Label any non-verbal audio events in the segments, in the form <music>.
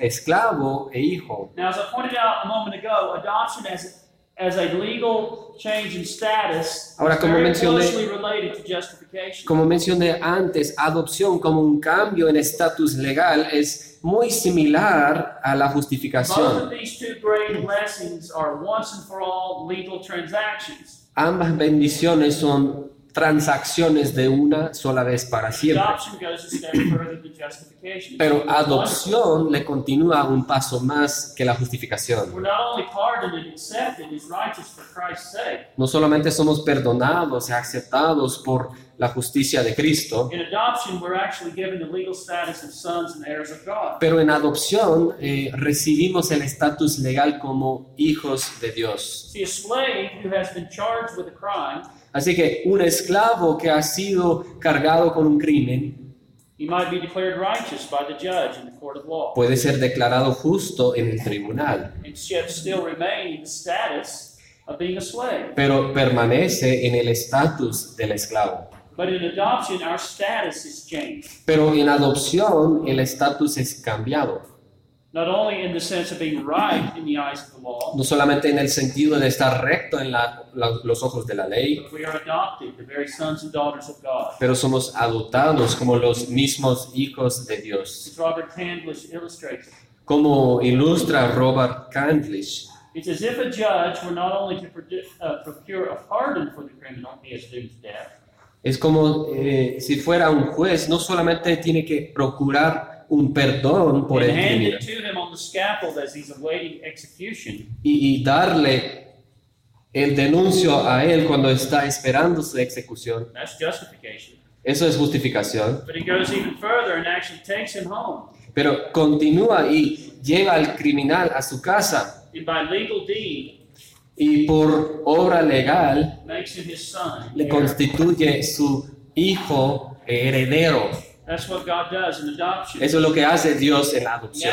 esclavo e hijo. Now, as I pointed out a moment ago, adoption as, as a legal change in status Ahora, is como very mencioné- closely related to justification. Como mencioné antes, adopción como un cambio en estatus legal es muy similar a la Both justificación. of these two great blessings are once and for all legal transactions. Ambas bendiciones son transacciones de una sola vez para siempre. Pero adopción le continúa un paso más que la justificación. We're not only pardoned and accepted as righteous for Christ's sake. No solamente somos perdonados y aceptados por la justicia de Cristo, In adoption, we're actually given the legal status of sons and heirs of God. pero en adopción eh, recibimos el estatus legal como hijos de Dios. Así que un esclavo que ha sido cargado con un crimen he might be declared righteous by the judge in the court of law, puede ser declarado justo en el tribunal, pero permanece en el estatus del esclavo. But in adoption, our status is changed. Pero en adopción el estatus es cambiado. No solamente en el sentido de estar recto en la- la- los ojos de la ley, but we are adopted, the very sons and daughters of God. pero somos adoptados como los mismos hijos de Dios. Como ilustra Robert Candlish, It's as if a judge were not only to produ- procure a pardon for the criminal he has doomed to death, es como eh, si fuera un juez, no solamente tiene que procurar un perdón por and el execution, y, y darle el denuncio a él cuando está esperando su ejecución. Eso es justificación. Pero continúa y lleva al criminal a su casa And by legal deed, y por obra legal makes him his son. le heir. constituye su hijo heredero. That's what God does in adoption. Eso es lo que hace Dios en la adopción.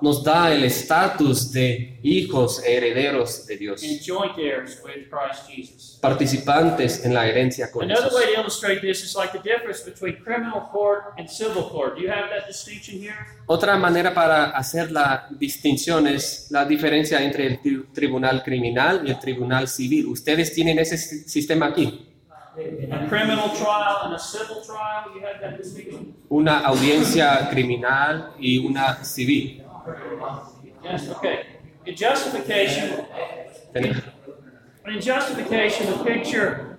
Nos da el estatus de hijos herederos de Dios, and joint heirs with Christ Jesus. participantes en la herencia con Another way Jesús. to illustrate this is like the difference between criminal court and civil court. Do you have that distinction here? Otra manera para hacer la distinción es la diferencia entre el tri- tribunal criminal y el tribunal civil. Ustedes tienen ese si- sistema aquí. A criminal trial and a civil trial, you have that distinction? Una audiencia criminal y una civil. Yes, okay. In justification, in justification, the picture,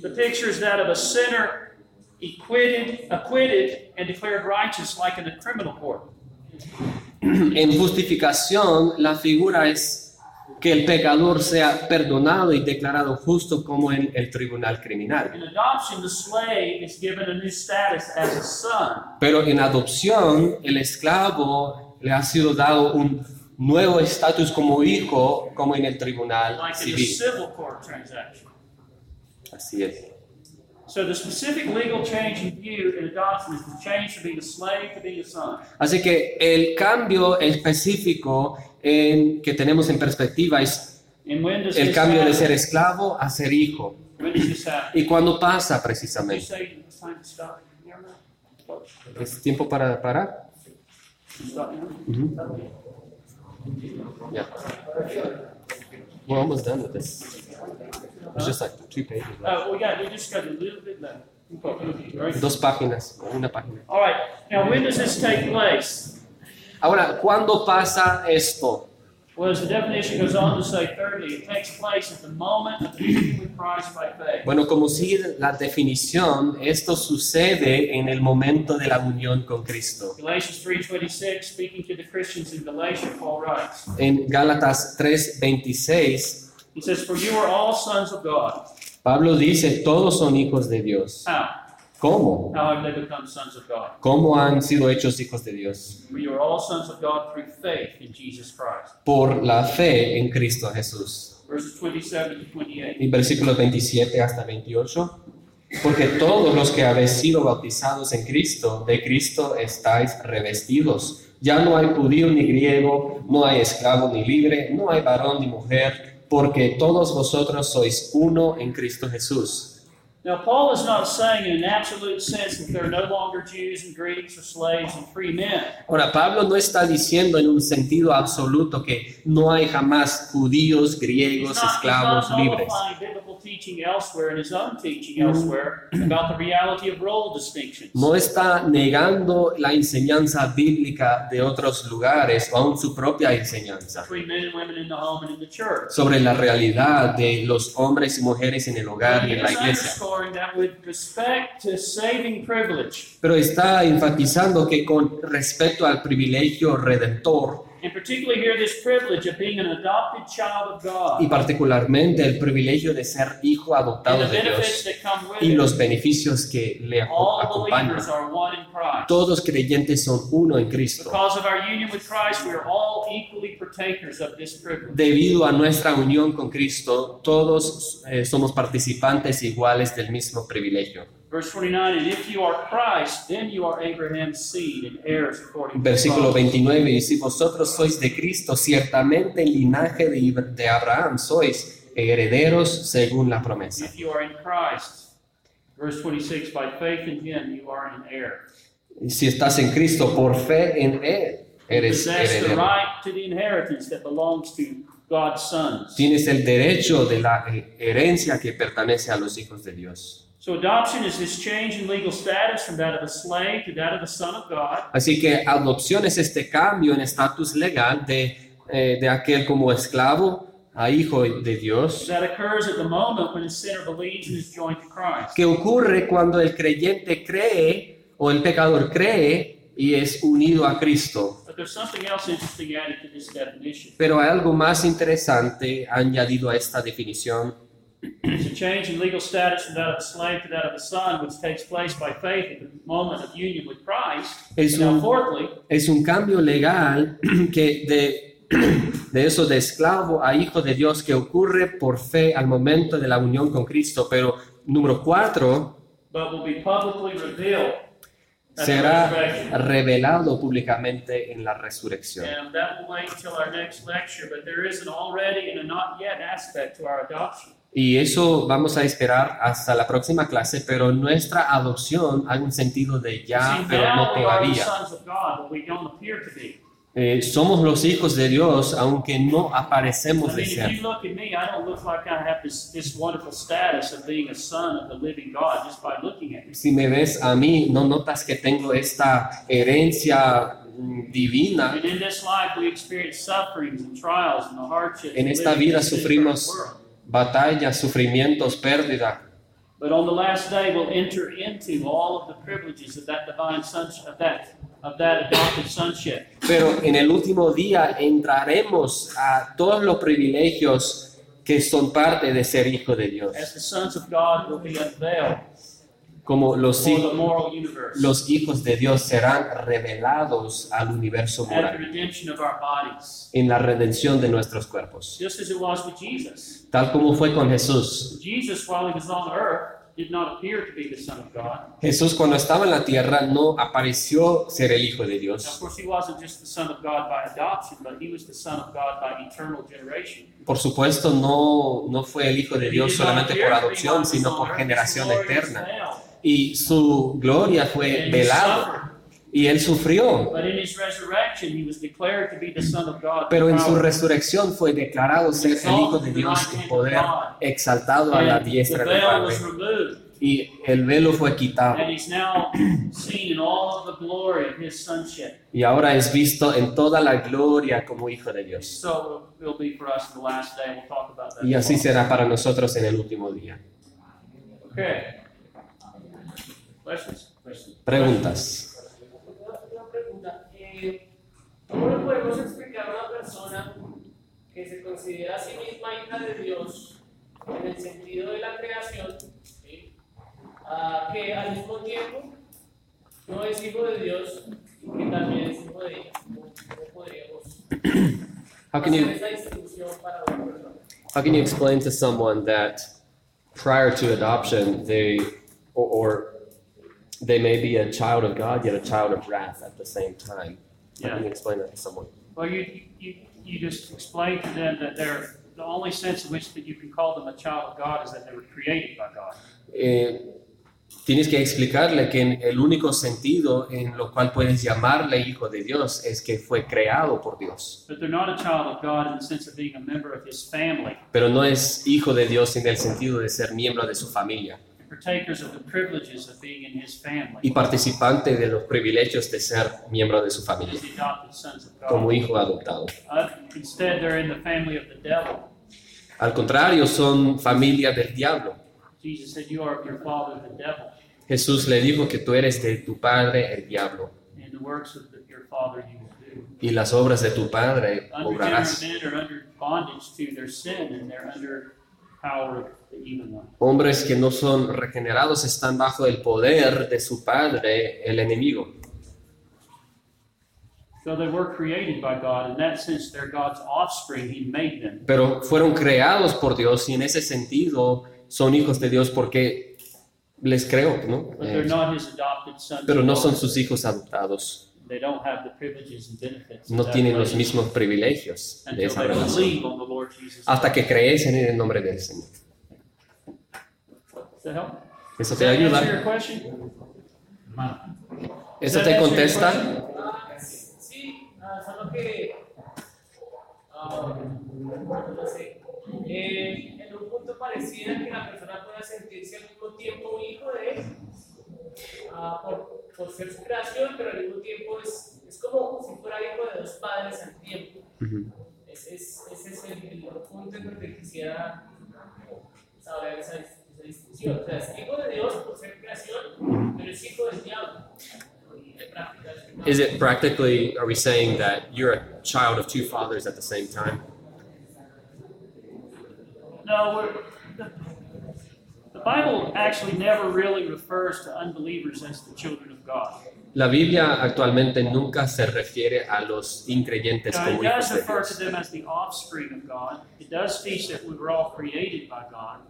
the picture is that of a sinner acquitted, acquitted and declared righteous like in a criminal court. <clears throat> En justificación, la figura es que el pecador sea perdonado y declarado justo como en el tribunal criminal. In adoption, the slave is given a new status as a son. Pero en adopción, el esclavo le ha sido dado un nuevo estatus como hijo, como en el tribunal like in a civil. civil court transaction. Así es. So the specific legal change in view in adoption is the change from being a slave to being a son. Así que el cambio específico en, que tenemos en perspectiva es el cambio de ser esclavo a ser hijo. ¿Y cuándo pasa precisamente? ¿Es tiempo para parar? Yeah. We're almost done with this. It's just like two pages left. Uh, we got, we just got a little bit left. Right. Dos páginas, una página. All right. Now, when does this take place? Ahora, ¿cuándo pasa esto? Well, as the definition goes on to say, thirdly, it takes place at the moment of the union with Christ by faith. Bueno, como sigue la definición, esto sucede en el momento de la unión con Cristo. Galatians 3.26, speaking to the Christians in Galatia, Paul writes, En Gálatas 3:26, he says, For you are all sons of God. Pablo dice, todos son hijos de Dios. ¿Cómo? How have they become sons of God? ¿Cómo han sido hechos hijos de Dios? You are all sons of God through faith in Jesus Christ. Por la fe en Cristo Jesús. Verses 27 to 28. Y versículos 27 hasta 28. Porque todos los que habéis sido bautizados en Cristo, de Cristo estáis revestidos. Ya no hay judío ni griego, no hay esclavo ni libre, no hay varón ni mujer, porque todos vosotros sois uno en Cristo Jesús. Now, Paul is not saying in an absolute sense that there are no longer Jews and Greeks or slaves and free men. Ahora, Pablo no está diciendo en un sentido absoluto que no hay jamás judíos, griegos, not, esclavos libres. Teaching elsewhere in his own teaching elsewhere about the reality of role distinctions. No está negando la enseñanza bíblica de otros lugares o aún su propia enseñanza between men and women in the home and in the church. sobre la realidad de los hombres y mujeres en el hogar y en la iglesia. underscoring that with respect to saving privilege, Pero está enfatizando que con respecto al privilegio redentor and particularly here this privilege of being an adopted child of God, y particularmente el privilegio de ser hijo and adoptado the de Dios y los beneficios que le acompañan. Todos creyentes son uno en Cristo. Because of our union with Christ, we are all equally partakers of this privilege. Debido a nuestra unión con Cristo, todos eh, somos participantes iguales del mismo privilegio. Verse 29, and if you are Christ, then you are Abraham's seed and heirs according to the Versículo promise. 29 y si vosotros sois de Cristo, ciertamente el linaje de, Abraham sois herederos según la promesa. If you are in Christ, verse 26, by faith in him you are an heir. Y si estás en Cristo, por fe en Él, eres the heredero. right to the inheritance that belongs to God's sons. Tienes el derecho de la herencia que pertenece a los hijos de Dios. So adoption is this change in legal status from that of a slave to that of a son of God. Así que adopción es este cambio en estatus legal de, eh, de aquel como esclavo a hijo de Dios, That occurs at the moment when a sinner believes and is joined to Christ. que ocurre cuando el creyente cree o el pecador cree y es unido a Cristo. But there's something else interesting added to this definition. Pero hay algo más interesante añadido a esta definición. It's a change in legal status from that of a slave to that of a son, which takes place by faith at the moment of union with Christ. Es Now, un, fourthly, es un cambio legal <clears throat> que de, <clears throat> de eso de esclavo a hijo de Dios que ocurre por fe al momento de la unión con Cristo. Pero número cuatro, but will be publicly revealed the será revelado públicamente en la resurrección. And that will wait until our next lecture, but there is an already and a not yet aspect to our adoption. Y eso vamos a esperar hasta la próxima clase, pero nuestra adopción hay un sentido de ya, See, pero no todavía. Eh, somos los hijos de Dios, aunque no aparecemos de ser. Si me ves a mí, no notas que tengo esta herencia mm, divina. En esta vida sufrimos. Batallas, sufrimientos, pérdida. But on the last day, we'll enter into all of the privileges of that divine sonship, of that, of that adopted sonship. Pero en el último día entraremos a todos los privilegios que son parte de ser hijo de Dios. As the sons of God will be unveiled Como los, hijos- los hijos de Dios serán revelados al universo moral redemption of our bodies. en la redención de nuestros cuerpos. Just as it was with Jesus. Tal como fue con Jesús. Jesus, while he was on earth, did not appear to be the Son of God. Jesús cuando estaba en la tierra no apareció ser el hijo de Dios. Por supuesto, no, no fue el hijo de Dios solamente por adopción, sino por generación eterna. Y su gloria fue velado y él sufrió. But in his resurrection, he was declared to be the Son of God. Pero en su resurrección fue declarado ser el hijo de Dios en poder, exaltado a la diestra del Padre. Y el velo fue quitado. and he's now seen in all of the glory of his sonship. Y ahora es visto en toda la gloria como hijo de Dios. Y así será para nosotros en el último día. Okay. Questions? Questions? Preguntas. Una pregunta. eh, ¿Cómo le podemos explicar a una persona que se considera a sí misma hija de Dios en el sentido de la creación, ¿sí? Ah, que al mismo tiempo no es hijo de Dios y que también es hijo de ella? ¿Cómo, cómo podríamos How can hacer you esa distinción para una persona? how can you explain to someone that prior to adoption they or, or they may be a child of God yet a child of wrath at the same time? How can you explain that to someone? Well, you, you, you just explain to them that they're, the only sense in which that you can call them a child of God is that they were created by God. eh, tienes que explicarle que el único sentido en lo cual puedes llamarle hijo de Dios es que fue creado por Dios. But they're not a child of God in the sense of being a member of His family, Pero no es hijo de Dios en el sentido de ser miembro de su familia partakers of the privileges of being in His y participante de los privilegios de ser miembro de su familia, como hijo adoptado. Uh, instead, they're in the family of the devil. Al contrario, son familia del diablo. Jesus said, "You are of your father, the devil, Jesús le dijo que tú eres de tu padre el diablo and the works of the, your father you will do." y las obras de tu padre obrarás. Hombres que no son regenerados están bajo el poder de su padre, el enemigo. So they were created by God. In that sense, they're God's offspring. He made them. Pero fueron creados por Dios y en ese sentido son hijos de Dios porque les creo, ¿no? But they're Eh, not His adopted sons. pero no son sus hijos adoptados. They don't have the privileges and benefits. of No tienen los mismos privilegios de Until esa they relación. Hasta que crees en el nombre del Señor. Does that help? ¿Eso te ayuda? your question? ¿Eso te contesta? Ah, sí, ah, solo que, ah, no sé, eh, en un punto pareciera que la persona pueda sentirse al mismo tiempo un hijo de él, ah, por, por ser su creación, pero al mismo tiempo es, es como si fuera hijo de dos padres al tiempo. Ujú. Ese es, ese es el, el punto en el que quisiera saber esa, esa discusión. O sea, es hijo de Dios por ser creación, pero es hijo del diablo. En práctica, es una- Is it practically, are we saying that you're a child of two fathers at the same time? No, we're, the, the Bible actually never really refers to unbelievers as the children of God. La Biblia actualmente nunca se refiere a los increyentes como hijos de Dios.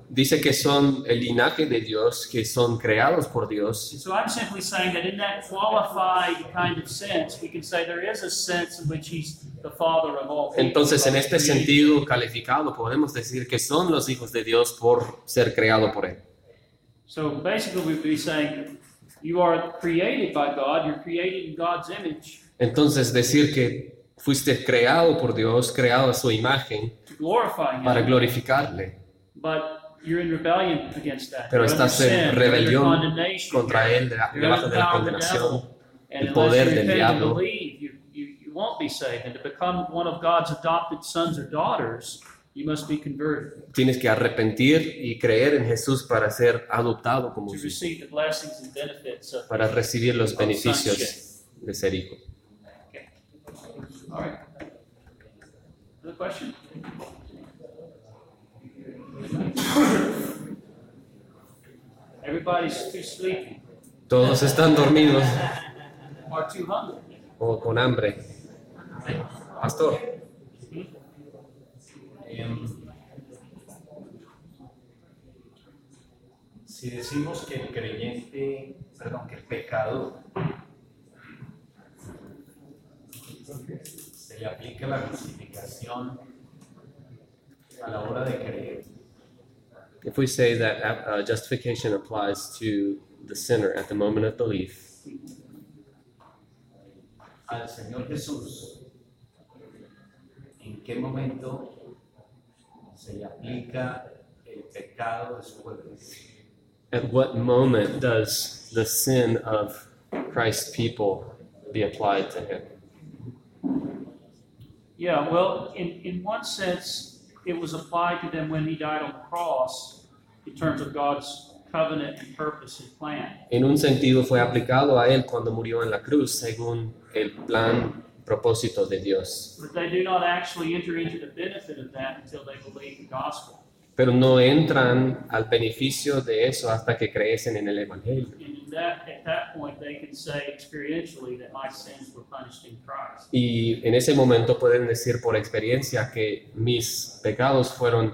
Dice que son el linaje de Dios, que son creados por Dios. And so I'm simply saying that in that qualified kind of sense, we can say there is a sense in which He's the Father of all people. Entonces, en este sentido calificado, podemos decir que son los hijos de Dios por ser creado por Él. So basically, we'd be saying you are created by God, you're created in God's image Entonces, decir que fuiste creado por Dios, creado a su imagen, para glorificarle, But you're in rebellion against that. pero estás en rebelión contra Él, debajo de la condenación. el poder del diablo. believe, you, you, you won't be saved. And to become one of God's adopted sons or daughters, you must be converted Tienes que arrepentir y creer en Jesús para ser adoptado como hijo, receive the blessings and benefits of. para recibir los beneficios de ser hijo. Okay. All right. Another question? Everybody's too sleepy Todos están dormidos or too hungry. o con hambre. Pastor, si decimos que el creyente, perdón, que el pecado se le aplica la justificación a la hora de creer, if we say that uh, justification applies to the sinner at the moment of belief, al Señor Jesús, ¿en qué momento se le aplica el pecado de su pueblo? At what moment does the sin of Christ's people be applied to him? Yeah, well, in, in one sense, it was applied to them when he died on the cross in terms of God's covenant and purpose and plan. En un sentido fue aplicado a él cuando murió en la cruz según el plan propósito de Dios. But they do not actually enter into the benefit of that until they believe the gospel. Pero no entran al beneficio de eso hasta que crecen en el Evangelio. And in that, at that point, they can say experientially that my sins were punished in Christ. Y en ese momento pueden decir por experiencia que mis pecados fueron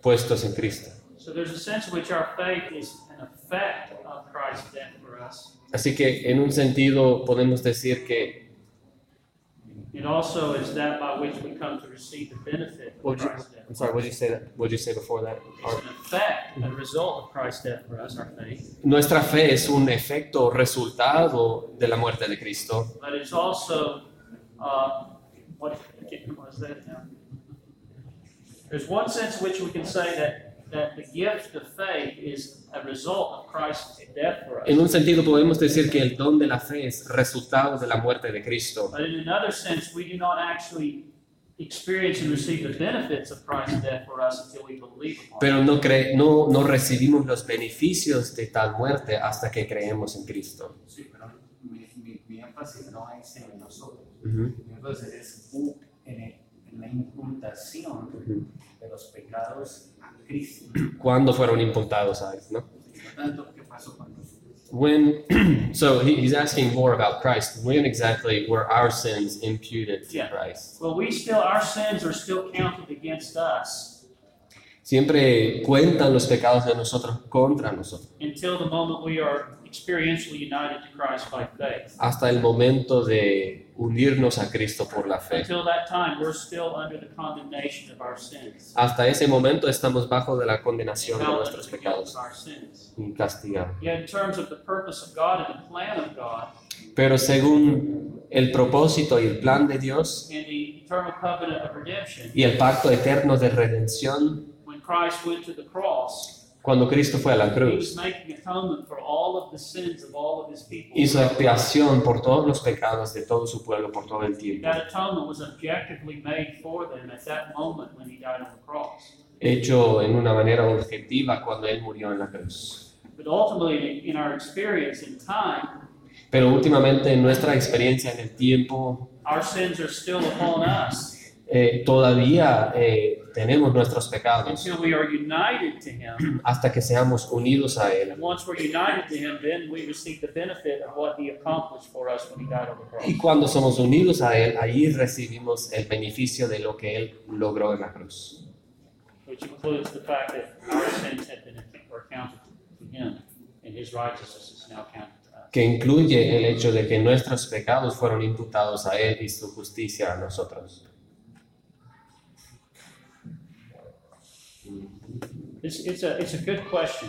puestos en Cristo. So there's a sense in which our faith is an effect of Christ's death for us. Así que en un sentido podemos decir que It also is that by which we come to receive the benefit of What would you, Christ's death. I'm sorry, what did you say that? What did you say before that? It's an effect, a result of Christ's death for us, our faith. Nuestra fe es un efecto resultado de la muerte de Cristo, But it's also, uh, what, I can't remember what I said now. There's one sense in which we can say that, that the gift of faith is a result of Christ's death for us. En un sentido podemos decir que el don de la fe es resultado de la muerte de Cristo, But in another sense, we do not actually experience and receive the benefits of Christ's death for us until we believe upon it. pero no, cre- no, no recibimos los beneficios de tal muerte hasta que creemos en Cristo. Sí, pero mi, mi, mi énfasis no es en nosotros. Ujú, Mi énfasis es en, el- en la imputación de los pecados a Cristo. ¿Cuándo fueron imputados a él? ¿no? No qué pasó con nosotros. When, <clears throat> so he, he's asking more about Christ. When exactly were our sins imputed to Yeah. Christ? Well, we still, our sins are still counted against us Siempre cuentan los pecados de nosotros contra nosotros, until the moment we are experientially united to Christ by faith. hasta el momento de unirnos a Cristo por la fe. Until that time, we're still under the condemnation of our sins. Hasta ese momento estamos bajo de la condenación de nuestros pecados y castigados. Pero según el propósito y el plan de Dios y el pacto eterno de redención, cuando Cristo fue a la cruz, hizo expiación por todos los pecados de todo su pueblo por todo el tiempo, hecho en una manera objetiva cuando Él murió en la cruz. Pero últimamente en nuestra experiencia en el tiempo, eh, todavía eh, tenemos nuestros pecados until we are united to him. <clears throat> hasta que seamos unidos a Él. And once we're united to him, then we receive the benefit of what he accomplished for us when he died on the cross. Y cuando somos unidos a Él, ahí recibimos el beneficio de lo que Él logró en la cruz. which includes the fact that our sins have been were counted to him, and his righteousness is now counted to us. que incluye el hecho de que nuestros pecados fueron imputados a Él y su justicia a nosotros. It's, it's a it's a good question,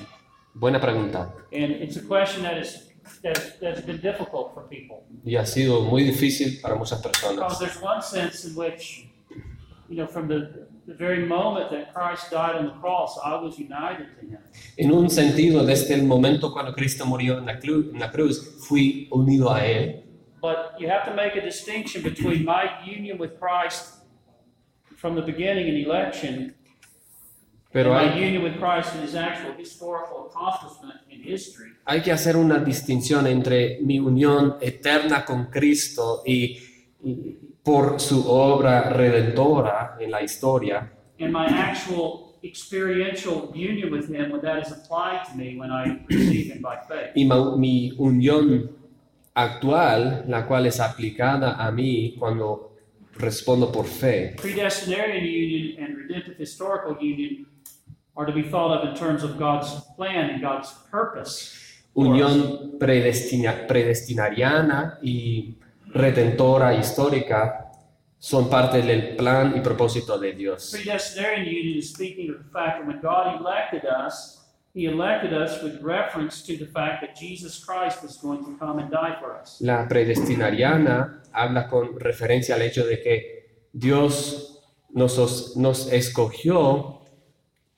Buena pregunta. and it's a question that is that, that's been difficult for people Y ha sido muy difícil para muchas because there's one sense in which, you know, from the the very moment that Christ died on the cross, I was united to Him. En un sentido, desde el momento cuando Cristo murió en la, cru- en la cruz, fui unido a Él. But you have to make a distinction between my union with Christ from the beginning in election Pero hay, union with Christ in His actual historical accomplishment in history. hay que hacer una distinción entre mi unión eterna con Cristo y, y por su obra redentora en la historia and my actual experiential union with Him when that is applied to me when I receive Him by faith. y mi unión actual, la cual es aplicada a mí cuando respondo por fe. Predestinarian union and redemptive historical union are to be thought of in terms of God's plan and God's purpose. Unión predestina- predestinariana y redentora histórica son parte del plan y propósito de Dios. Predestinarian union is speaking of the fact that when God elected us, He elected us with reference to the fact that Jesus Christ was going to come and die for us. La predestinariana habla con referencia al hecho de que Dios nos, os- nos escogió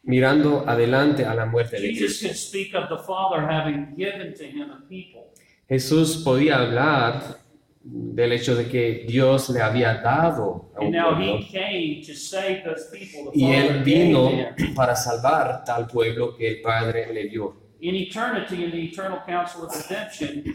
mirando adelante a la muerte de Jesus Cristo. could speak of the Father having given to Him a people. Jesús podía hablar del hecho de que Dios le había dado a And un pueblo He came to save those people. The y él vino para salvar tal pueblo que el Padre le dio. In eternity, in the eternal counsel of redemption,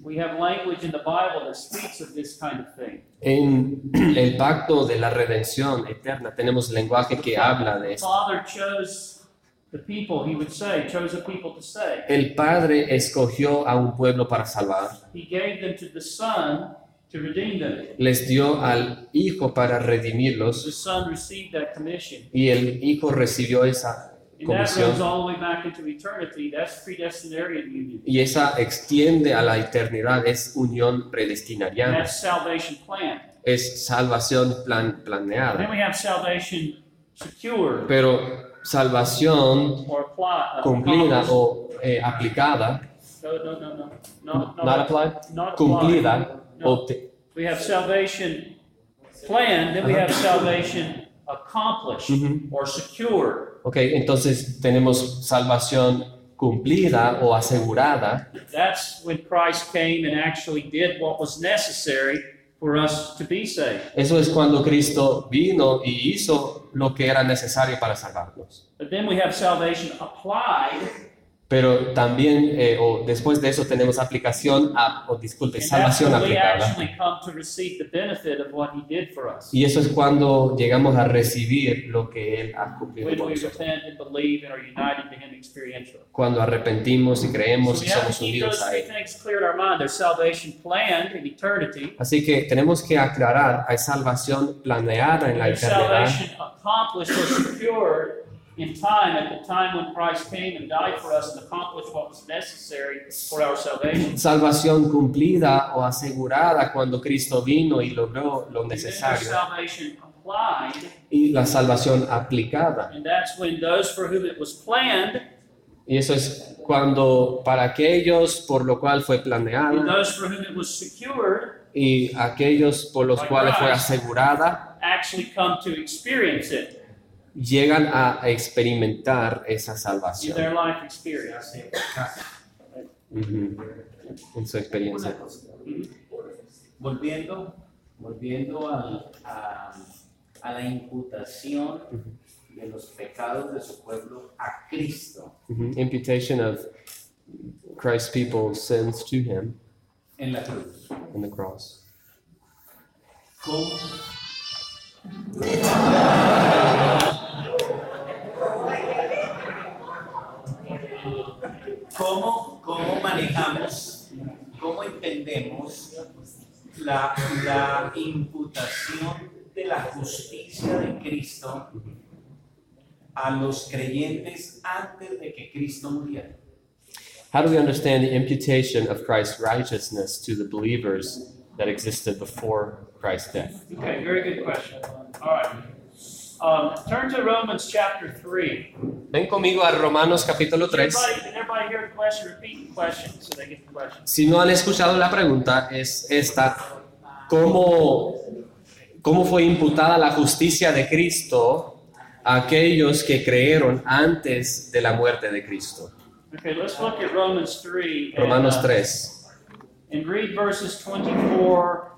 <clears throat> we have language in the Bible that speaks of this kind of thing. En <clears throat> el pacto de la redención eterna tenemos lenguaje que habla de esto. Father chose the people, he would say, chose a people to save. El Padre escogió a un pueblo para salvar, He gave them to the Son to redeem them. les dio al Hijo para The redimirlos Son received that commission. y el Hijo recibió esa comisión all the way back into eternity. That's predestinarian union. y esa extiende a la eternidad, es unión predestinariana. that's salvation plan. es salvación plan- Then planeada. we have salvation secured Pero salvación uh, cumplida o eh, aplicada, No, no, no, no. No, no. not applied, Not applied. cumplida, No. We have salvation planned, then we have salvation accomplished or secured. Ok, entonces tenemos salvación cumplida o asegurada. That's when Christ came and actually did what was necessary for us to be saved. Eso es cuando Cristo vino y hizo lo que era necesario para salvarnos. But then we have salvation applied, Pero también, eh, o después de eso, tenemos aplicación, a, o disculpe, salvación aplicada. Y eso es cuando llegamos a recibir lo que Él ha cumplido por nosotros. repent and believe and are united to Him experientially. Cuando arrepentimos y creemos y somos unidos a Él. Así que tenemos que aclarar, hay salvación planeada en la eternidad in time at the time when Christ came and died for us and accomplished what was necessary for our salvation. salvación cumplida o asegurada cuando Cristo vino y logró lo necesario y la salvación aplicada. and that's when those for whom it was planned Y eso es cuando para aquellos por lo cual fue and planeado those for whom it was secured y aquellos por los cuales fue asegurada actually come to experience it llegan a experimentar esa in salvación their life experience. Ujú. en su experiencia. Volviendo, volviendo al- a, a la imputación de los pecados de su pueblo a Cristo Ujú. Imputation of Christ's people's sins to him en la cruz. on the cross. ¿Cómo? <laughs> ¿Cómo, cómo manejamos, cómo entendemos la, la imputación de la justicia de Cristo a los creyentes antes de que Cristo muriera? How do we understand the imputation of Christ's righteousness to the believers that existed before Christ's death? Okay, very good question. All right. Um, turn to Romans chapter 3. Ven conmigo a Romanos capítulo 3. Everybody, did everybody hear the question? Repeat the question so they get the question. Si no han escuchado la pregunta, es esta. ¿Cómo, cómo fue imputada la justicia de Cristo a aquellos que creyeron antes de la muerte de Cristo? Okay, let's look at Romans 3. and, Romanos uh, 3, And read verses 24 to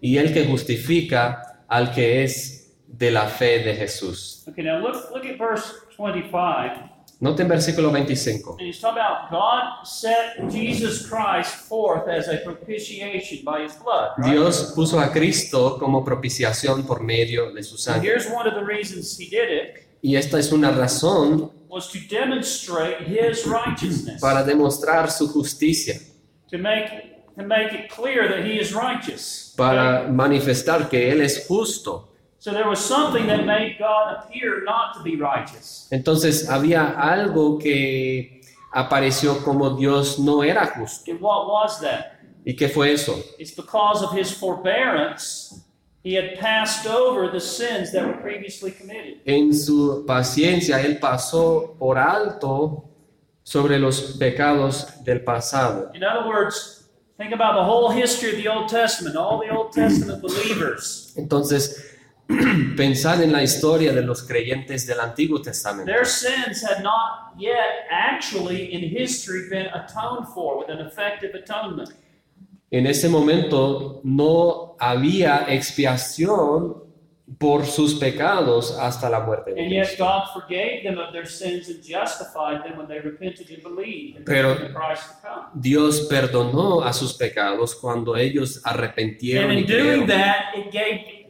y el que justifica al que es de la fe de Jesús. Okay, now look, look at verse 25. Noten versículo 25. And he's talking about God set Jesus Christ forth as a propitiation by his blood. right? Dios puso a Cristo como propiciación por medio de su And sangre. here's one of the reasons he did it Y esta es una razón was to demonstrate his righteousness. para demostrar su justicia, to make to make it clear that he is righteous. para manifestar que Él es justo. So there was something that made God appear not to be righteous. Entonces había algo que apareció como Dios no era justo. And what was that? ¿Y qué fue eso? It's because of his forbearance, he had passed over the sins that were previously committed. En su paciencia Él pasó por alto sobre los pecados del pasado. In other words, think about the whole history of the Old Testament, all the Old Testament believers. Entonces, <clears throat> pensar en la historia de los creyentes del Antiguo Testamento. Their sins had not yet actually in history been atoned for with an effective atonement. En ese momento no había expiación por sus pecados hasta la muerte de And yet Cristo. God forgave them of their sins and justified them when they repented and believed in Pero- the Christ to come. Dios perdonó a sus pecados cuando ellos And arrepentieron y in doing creyeron. that, it gave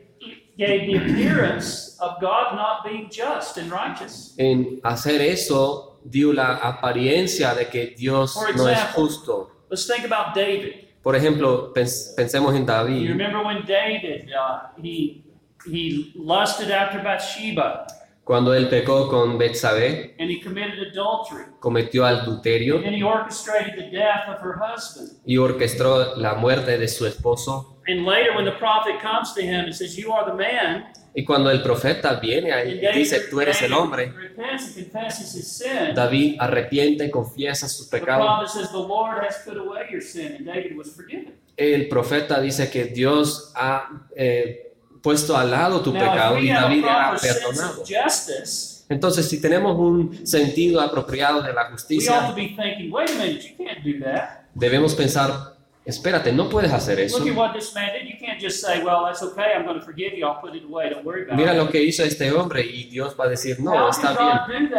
gave the appearance of God not being just and righteous. En hacer eso dio la apariencia de que Dios no es justo. Let's think about David. Por ejemplo, pens- pensemos en You David. remember when David uh, he he lusted after Bathsheba Cuando él pecó con Betsabé, and he committed adultery cometió adulterio and he orchestrated the death of her husband. y orquestó la muerte de su esposo. And later, when the prophet comes to him and says, "You are the man," Y cuando el profeta viene ahí y dice, tú eres el David hombre, repents and confesses his sin. David arrepiente y confiesa sus The pecados. prophet says, "The Lord has put away your sin," and David was forgiven. El profeta dice que Dios ha eh, puesto al lado tu Now, pecado y David era perdonado. justice, Entonces, si tenemos un sentido apropiado de la justicia, thinking, "Wait a minute, you can't do that." debemos pensar, espérate, no puedes hacer eso. Look at what this man did. You can't just say, "Well, that's okay. I'm going to forgive you. I'll put it away. Don't worry about Mira it." lo que hizo este hombre y Dios va a decir, no, How está bien.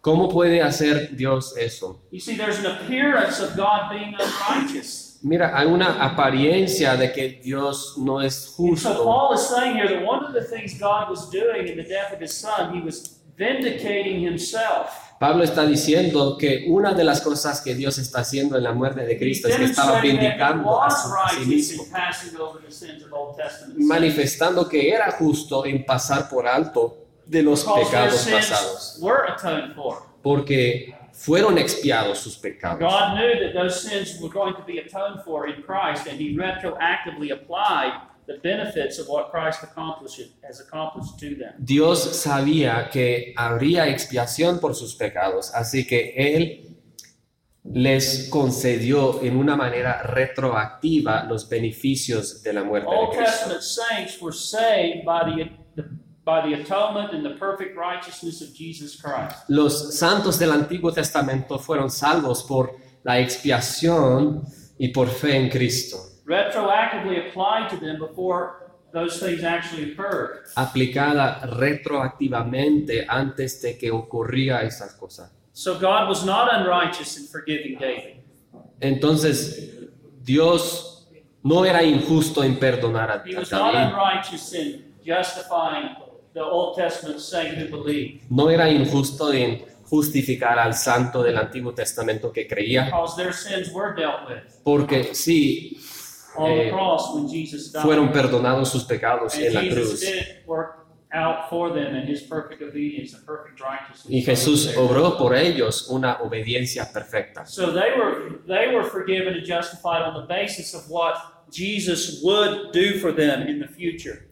¿Cómo puede hacer Dios eso? You see, there's an appearance of God being unrighteous. Mira, hay una apariencia de que Dios no es So justo. Paul is saying here that one of the things God was doing in the death of his son, he was vindicating himself. Pablo está diciendo que una de las cosas que Dios está haciendo en la muerte de Cristo es que estaba vindicando a, su- a sí mismo, manifestando que era justo en pasar por alto de los pecados pasados, porque fueron expiados sus pecados. God knew that those sins were going to be atoned for in Christ, and He retroactively applied the benefits of what Christ accomplished has accomplished to them. Dios sabía que habría expiación por sus pecados, así que Él les concedió en una manera retroactiva los beneficios de la muerte de Cristo. Testament saints were saved by the, Los santos del Antiguo Testamento fueron salvos por la expiación y por fe en Cristo, Retroactively applied to them before those things actually occurred. aplicada retroactivamente antes de que ocurría esas cosas. So God was not unrighteous in forgiving David. Entonces, Dios no era injusto en perdonar a, He a was not David. The Old Testament saint who believed. no era injusto en justificar al santo del Antiguo Testamento que creía, Because their sins were dealt with porque sí on the Eh, cross when Jesus died. fueron perdonados sus pecados en la Jesus cruz. did work out for them in his perfect obedience and perfect righteousness. Y Jesús obró por ellos una obediencia perfecta. So they were they were forgiven and justified on the basis of what Jesus would do for them in the future.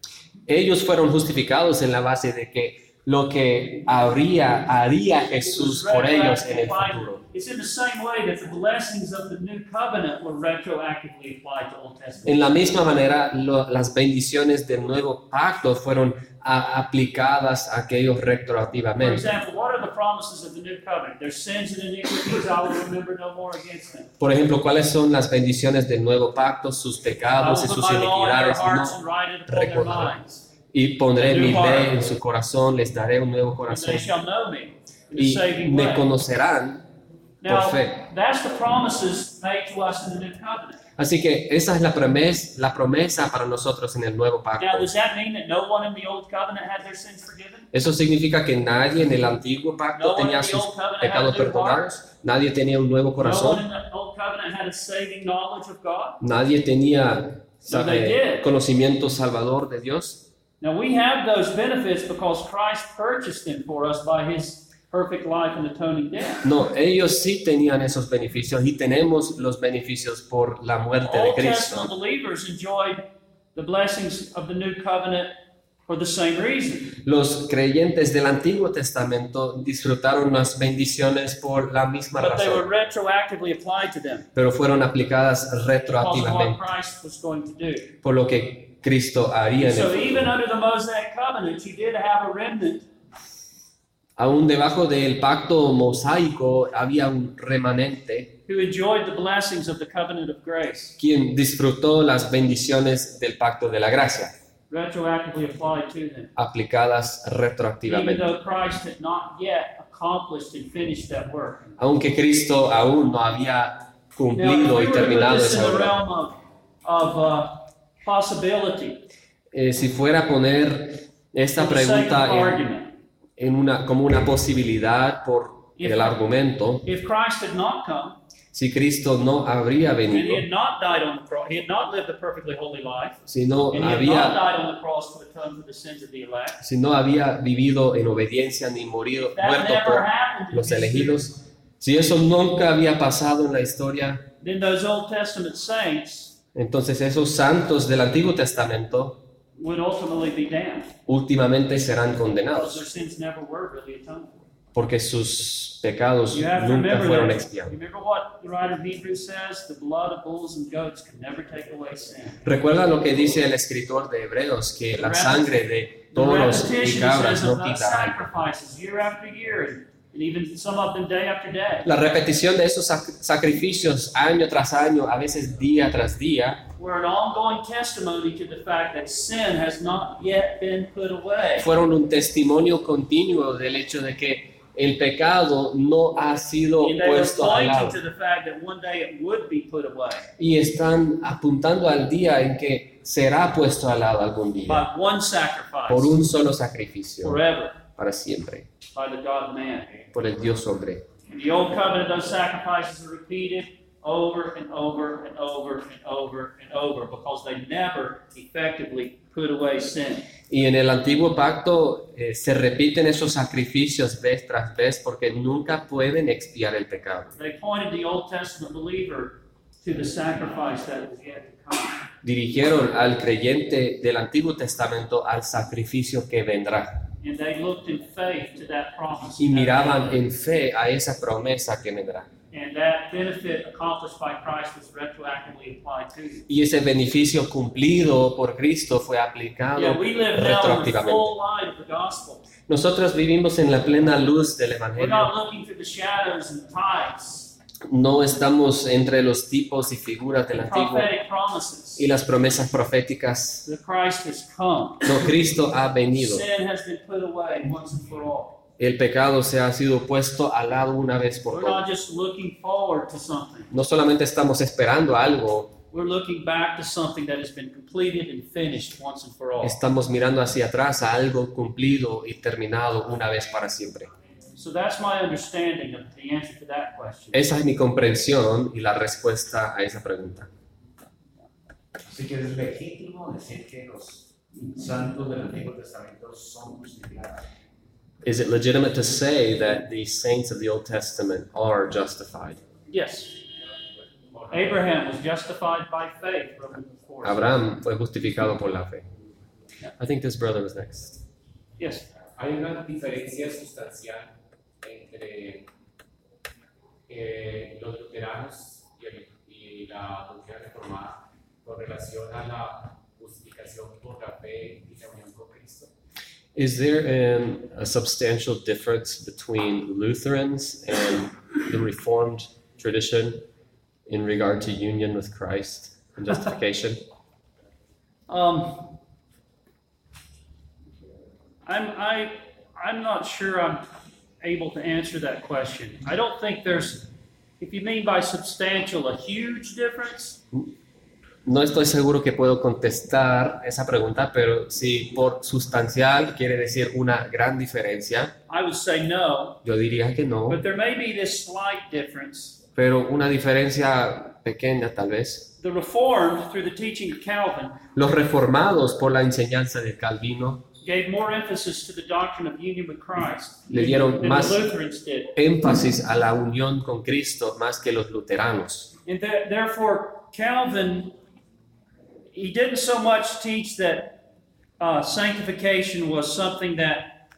Ellos fueron justificados en la base de que lo que habría, haría Jesús por ellos en el futuro. It's in the same way that the blessings of the new covenant were retroactively applied to Old Testament. En la misma manera, lo- las bendiciones del nuevo pacto fueron a- aplicadas a aquellos For retroactivamente. example, what are the promises of the new covenant? Their sins and iniquities I will remember no more against them. Por ejemplo, ¿cuáles son las bendiciones del nuevo pacto? Sus pecados y sus iniquidades. No. recordarán. Y pondré mi ley en su corazón, les daré un nuevo corazón. Y me conocerán por fe. that's the promises made to us in the new covenant. Así que esa es la promesa, la promesa para nosotros en el nuevo pacto. Now, does that mean that no one in the old covenant had their sins forgiven? Eso significa que nadie en el antiguo pacto tenía sus pecados perdonados, nadie tenía un nuevo corazón, nadie tenía sabe, did. conocimiento salvador de Dios. Now, we have those benefits because Christ purchased them for us by his perfect life and atoning death. No, ellos sí tenían esos beneficios y tenemos los beneficios por la muerte de Old Testament Cristo. believers enjoyed the blessings of the new covenant for the same reason. Los creyentes del Antiguo Testamento disfrutaron las bendiciones por la misma But they were razón, retroactively applied to them pero fueron aplicadas because of what retroactivamente Christ was going to do. por lo que Cristo haría en el So futuro. even under the Mosaic covenant, you did have a remnant Aún debajo del pacto mosaico había un remanente who enjoyed the blessings of the covenant of grace, quien disfrutó las bendiciones del pacto de la gracia, retroactively applied to them. aplicadas Even retroactivamente. though Christ had not yet accomplished and finished that work. Aunque Cristo aún no había Now, if cumplido y were to put terminado this in esa the obra. realm of, of uh, possibility, eh, si fuera a poner esta for the sake of pregunta en, argument, en una, como una posibilidad por If- el argumento, if Christ had not come si Cristo no habría venido, si no había, si no había vivido en obediencia ni morido, muerto por los elegidos, si eso nunca había pasado en la historia, Then those Old Testament saints entonces esos santos del Antiguo Testamento would ultimately be damned últimamente serán because their condenados, sins never were really atoned for. porque sus pecados nunca remember fueron expiados. Remember what the writer of Hebrews says? The blood of bulls and goats can never take away sin. Recuerda lo que dice el escritor de Hebreos, que la sangre de toros y cabras no quita algo. sacrifices year after year, and, and even some of them day after day, La repetición de esos sac- sacrificios año tras año, a veces día tras día, were an ongoing testimony to the fact that sin has not yet been put away. fueron un testimonio continuo del hecho de que el pecado no ha sido puesto al lado. Y están apuntando al día en que será puesto al lado algún día, by one por sacrifice un solo sacrificio, forever para siempre, by the God man. por el Dios hombre. The old covenant, those sacrifices are repeated over and over and over and over and over because they never effectively put away sin. Y en el antiguo pacto eh, se repiten esos sacrificios vez tras vez porque nunca pueden expiar el pecado. They pointed the Old Testament believer to the sacrifice that was yet to come. Dirigieron al creyente del Antiguo Testamento al sacrificio que vendrá And they looked in faith to that promise. y miraban en fe a esa promesa que vendrá. And that benefit accomplished by Christ was retroactively applied to you. Y ese beneficio cumplido por Cristo fue aplicado retroactivamente. full light of the gospel. Nosotros vivimos en la plena luz del We're Evangelio. not looking through the shadows and types, No estamos entre los tipos y figuras del the Antiguo y las promesas proféticas. No, Cristo ha venido. El pecado se ha sido puesto al lado una vez por We're not todas. just looking forward to something. No solamente estamos esperando algo, We're looking back to something that has been completed and finished once and for all. estamos mirando hacia atrás a algo cumplido y terminado una vez para siempre. So that's my understanding of the answer to that question. Esa es mi comprensión y la respuesta a esa pregunta. Así que es legítimo decir que los santos del Antiguo Testamento son justificados. Is it legitimate to say that the saints of the Old Testament are justified? Yes. Abraham was justified by faith, Abraham fue justificado por la fe. I think this brother was next. Yes. Hay una diferencia sustancial entre eh, los luteranos y, el- y la doctrina reformada con relación a la justificación por la fe y la unión con Cristo. Is there um, a substantial difference between Lutherans and the Reformed tradition in regard to union with Christ and justification? <laughs> Um, I'm, I, I'm not sure I'm able to answer that question. I don't think there's, if you mean by substantial, a huge difference, No estoy seguro que puedo contestar esa pregunta, pero si por sustancial quiere decir una gran diferencia, I would say no. yo diría que no, But there may be this slight difference. pero una diferencia pequeña tal vez. The Reformed, through the teaching of Calvin, Los reformados por la enseñanza de Calvino gave more emphasis to the doctrine of union with Christ Le dieron than más- the Lutherans did. énfasis a la unión con Cristo más que los luteranos. And th- therefore, Calvin, he didn't so much teach that uh, sanctification was something that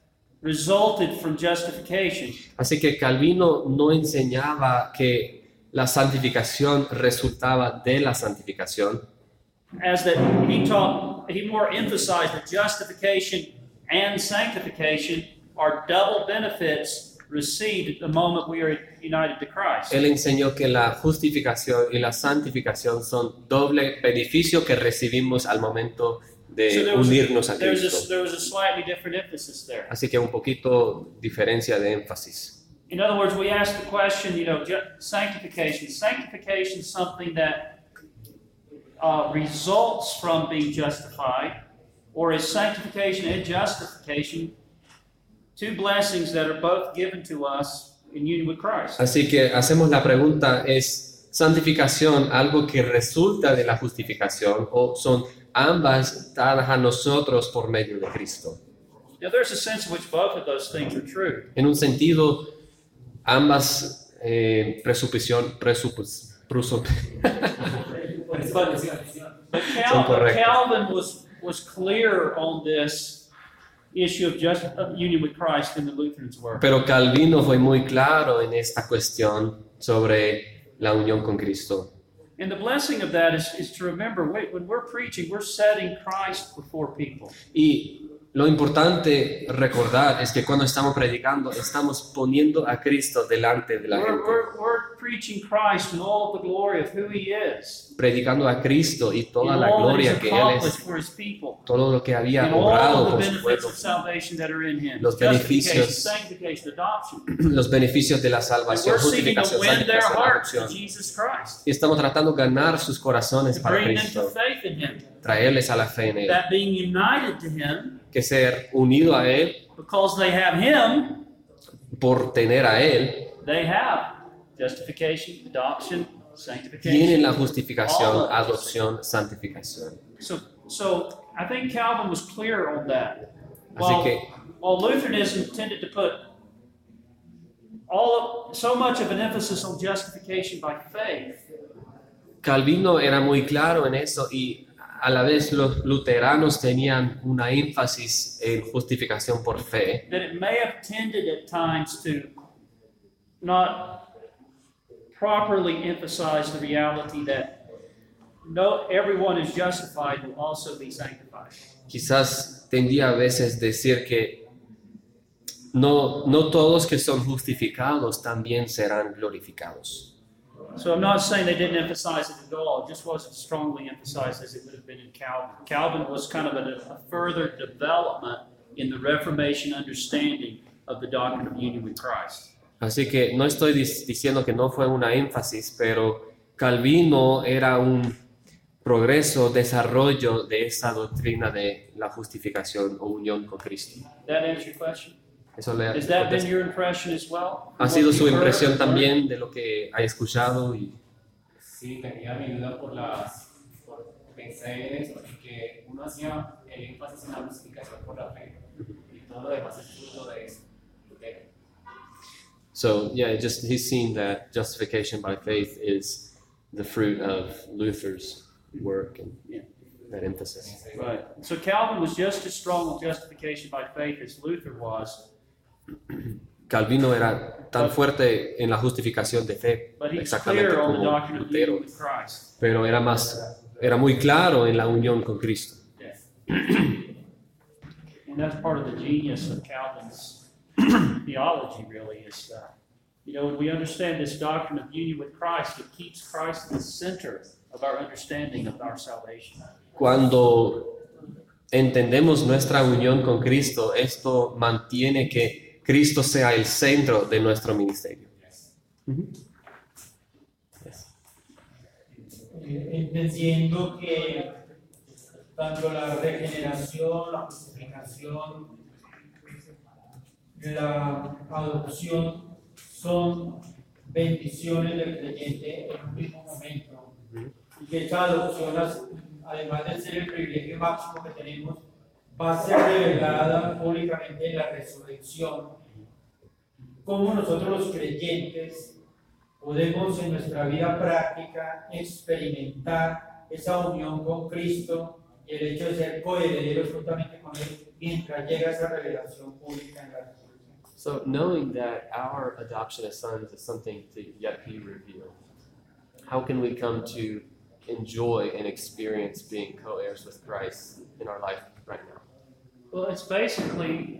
resulted from justification, Así que Calvino no enseñaba que la santificación resultaba de la santificación, as that he taught, he more emphasized that justification and sanctification are double benefits received at the moment we are united to Christ. Él enseñó que la justificación y la santificación son doble beneficio que recibimos al momento So de there was, unirnos a a, Cristo. there was a slightly different emphasis there. Así que un poquito diferencia de énfasis. In other words, we ask the question, you know, sanctification. Sanctification is something that uh, results from being justified, Or is sanctification and justification two blessings that are both given to us in union with Christ? Así que hacemos la pregunta, ¿es santificación algo que resulta de la justificación o son ambas dadas a nosotros por medio de Cristo? Now, there's a sense in which both of those things are true. En un sentido, ambas eh, presuposición, presupos, presup- <laughs> But, Cal- Son but correctas. Calvin was, was clear on this issue of just of union with Christ in the Lutherans' work. Pero Calvino fue muy claro en esta cuestión sobre la unión con Cristo. And the blessing of that is, is to remember wait, when we're preaching, we're setting Christ before people. Y lo importante recordar es que cuando estamos predicando, estamos poniendo a Cristo delante de la We're, gente. we're, we're preaching Christ and all of the glory of who He is, Predicando a Cristo y toda la that He's gloria que Él es, todo lo que había obrado por su pueblo, in. Los beneficios. <clears throat> los beneficios de la salvación, justificación, santificación, adopción. Y estamos tratando de ganar sus corazones para bring them to Cristo, faith in Him. Traerles a la fe en Él, That being united to Him, que ser unido a Él because they have Him, por tener a Él, they have justification, adoption, tienen sanctification. la justificación, adopción, santificación. So, so I think Calvin was clear on that. Así que while Lutheranism tended to put all of, so much of an emphasis on justification by faith, Calvino era muy claro en eso y a la vez los luteranos tenían una énfasis en justificación por fe, that it may have tended at times to not properly emphasize the reality that no everyone is justified will also be sanctified. quizás tendía a veces decir que no, no todos que son justificados también serán glorificados. So I'm not saying they didn't emphasize it at all. It just wasn't strongly emphasized as it would have been in Calvin. Calvin was kind of a, a further development in the Reformation understanding of the doctrine of union with Christ. Así que no estoy diciendo que no fue una énfasis, pero Calvino era un progreso, desarrollo de esa doctrina de la justificación o unión con Cristo. That answer your question? Eso le Has that been your impression as well? ha sido What su you've heard? impresión también de lo que ha escuchado y Sí, tenía mi duda por las. Por, pensé en eso, en que uno hacía el énfasis en la justificación por la fe y todo lo demás es fruto de eso. Lutero. so yeah just he's seen that justification by faith is the fruit of Luther's work and Yeah. that emphasis Right. So Calvin was just as strong on justification by faith as Luther was, Calvino era tan fuerte en la justificación de fe exactamente como Lutero pero era más era muy claro en la unión con Cristo. And that's part of the genius of Calvin's theology, really, is that, you know, when we understand this doctrine of union with Christ, it keeps Christ the center of our understanding of our salvation. Cuando entendemos nuestra unión con Cristo, esto mantiene que Cristo sea el centro de nuestro ministerio. eh, entendiendo que tanto la regeneración, la justificación, la adopción son bendiciones del creyente en un mismo momento. Y que esa adopción, además de ser el privilegio máximo que tenemos, va a ser revelada públicamente en la resurrección. Cómo nosotros los creyentes podemos en nuestra vida práctica experimentar esa unión con Cristo y el hecho de ser coherederos juntamente con Él mientras llega esa revelación pública en la resurrección. So knowing that our adoption as sons is something to yet be revealed, how can we come to enjoy and experience being co-heirs with Christ in our life? Well, it's basically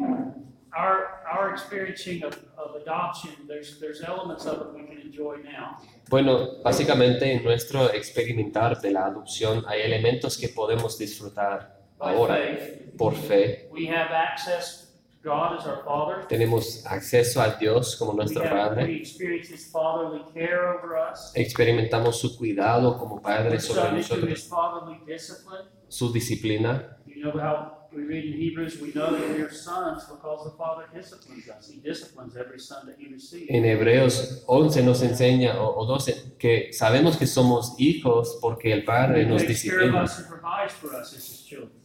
our, our experiencing of, of adoption, there's, there's elements of it we can enjoy now. Bueno, básicamente en nuestro experimentar de la adopción hay elementos que podemos disfrutar By ahora faith, por fe. we have access to God as our Father. Tenemos acceso a Dios como We, nuestro have, Padre. we experience His fatherly care over us. Experimentamos su cuidado como We're Padre sobre nosotros, His fatherly discipline. su disciplina. You know how we read in Hebrews, we know that we are sons because the Father disciplines us. He disciplines every son that he receives. En Hebreos 11 nos enseña, o, o 12, que sabemos que somos hijos porque el Padre nos disciplina.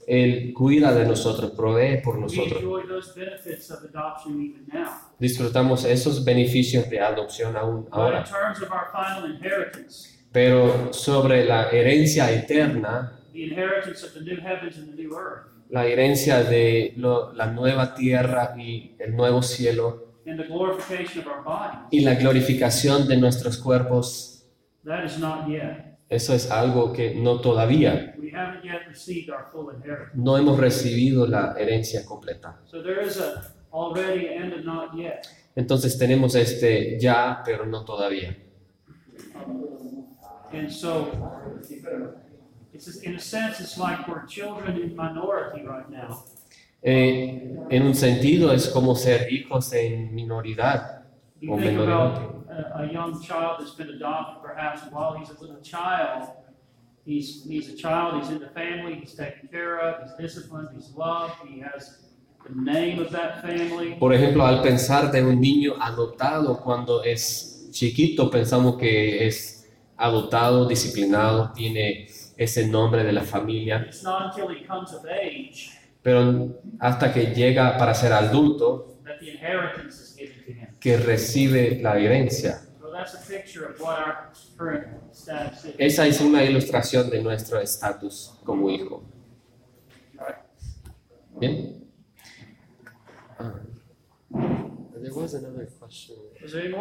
Él cuida de nosotros, provee por nosotros. Disfrutamos esos beneficios de adopción aún ahora. Pero sobre la herencia eterna, the inheritance of the new heavens and the new earth, la herencia de lo- la nueva tierra y el nuevo cielo and the glorification of our bodies, y la glorificación de nuestros cuerpos, that is not yet. eso es algo que no todavía, We haven't yet received our full inheritance. no hemos recibido la herencia completa. So there is a already and a not yet. Entonces tenemos este ya, pero no todavía. And so, it's just- in a sense, it's like we're children in minority right now. Eh, en un sentido es como ser hijos en minoridad. You O think minoridad. about a, a young child that's been adopted, perhaps while he's a little child. He's, he's a child, he's in the family, he's taken care of, he's disciplined, he's loved, he has the name of that family. Por ejemplo, al pensar de un niño adoptado cuando es chiquito, pensamos que es adoptado, disciplinado, tiene ese nombre de la familia, It's not until he comes of age pero hasta que llega para ser adulto that the inheritance is given to him. que recibe la herencia. Esa es una ilustración de nuestro estatus como hijo. Bien. Ah. There was another question.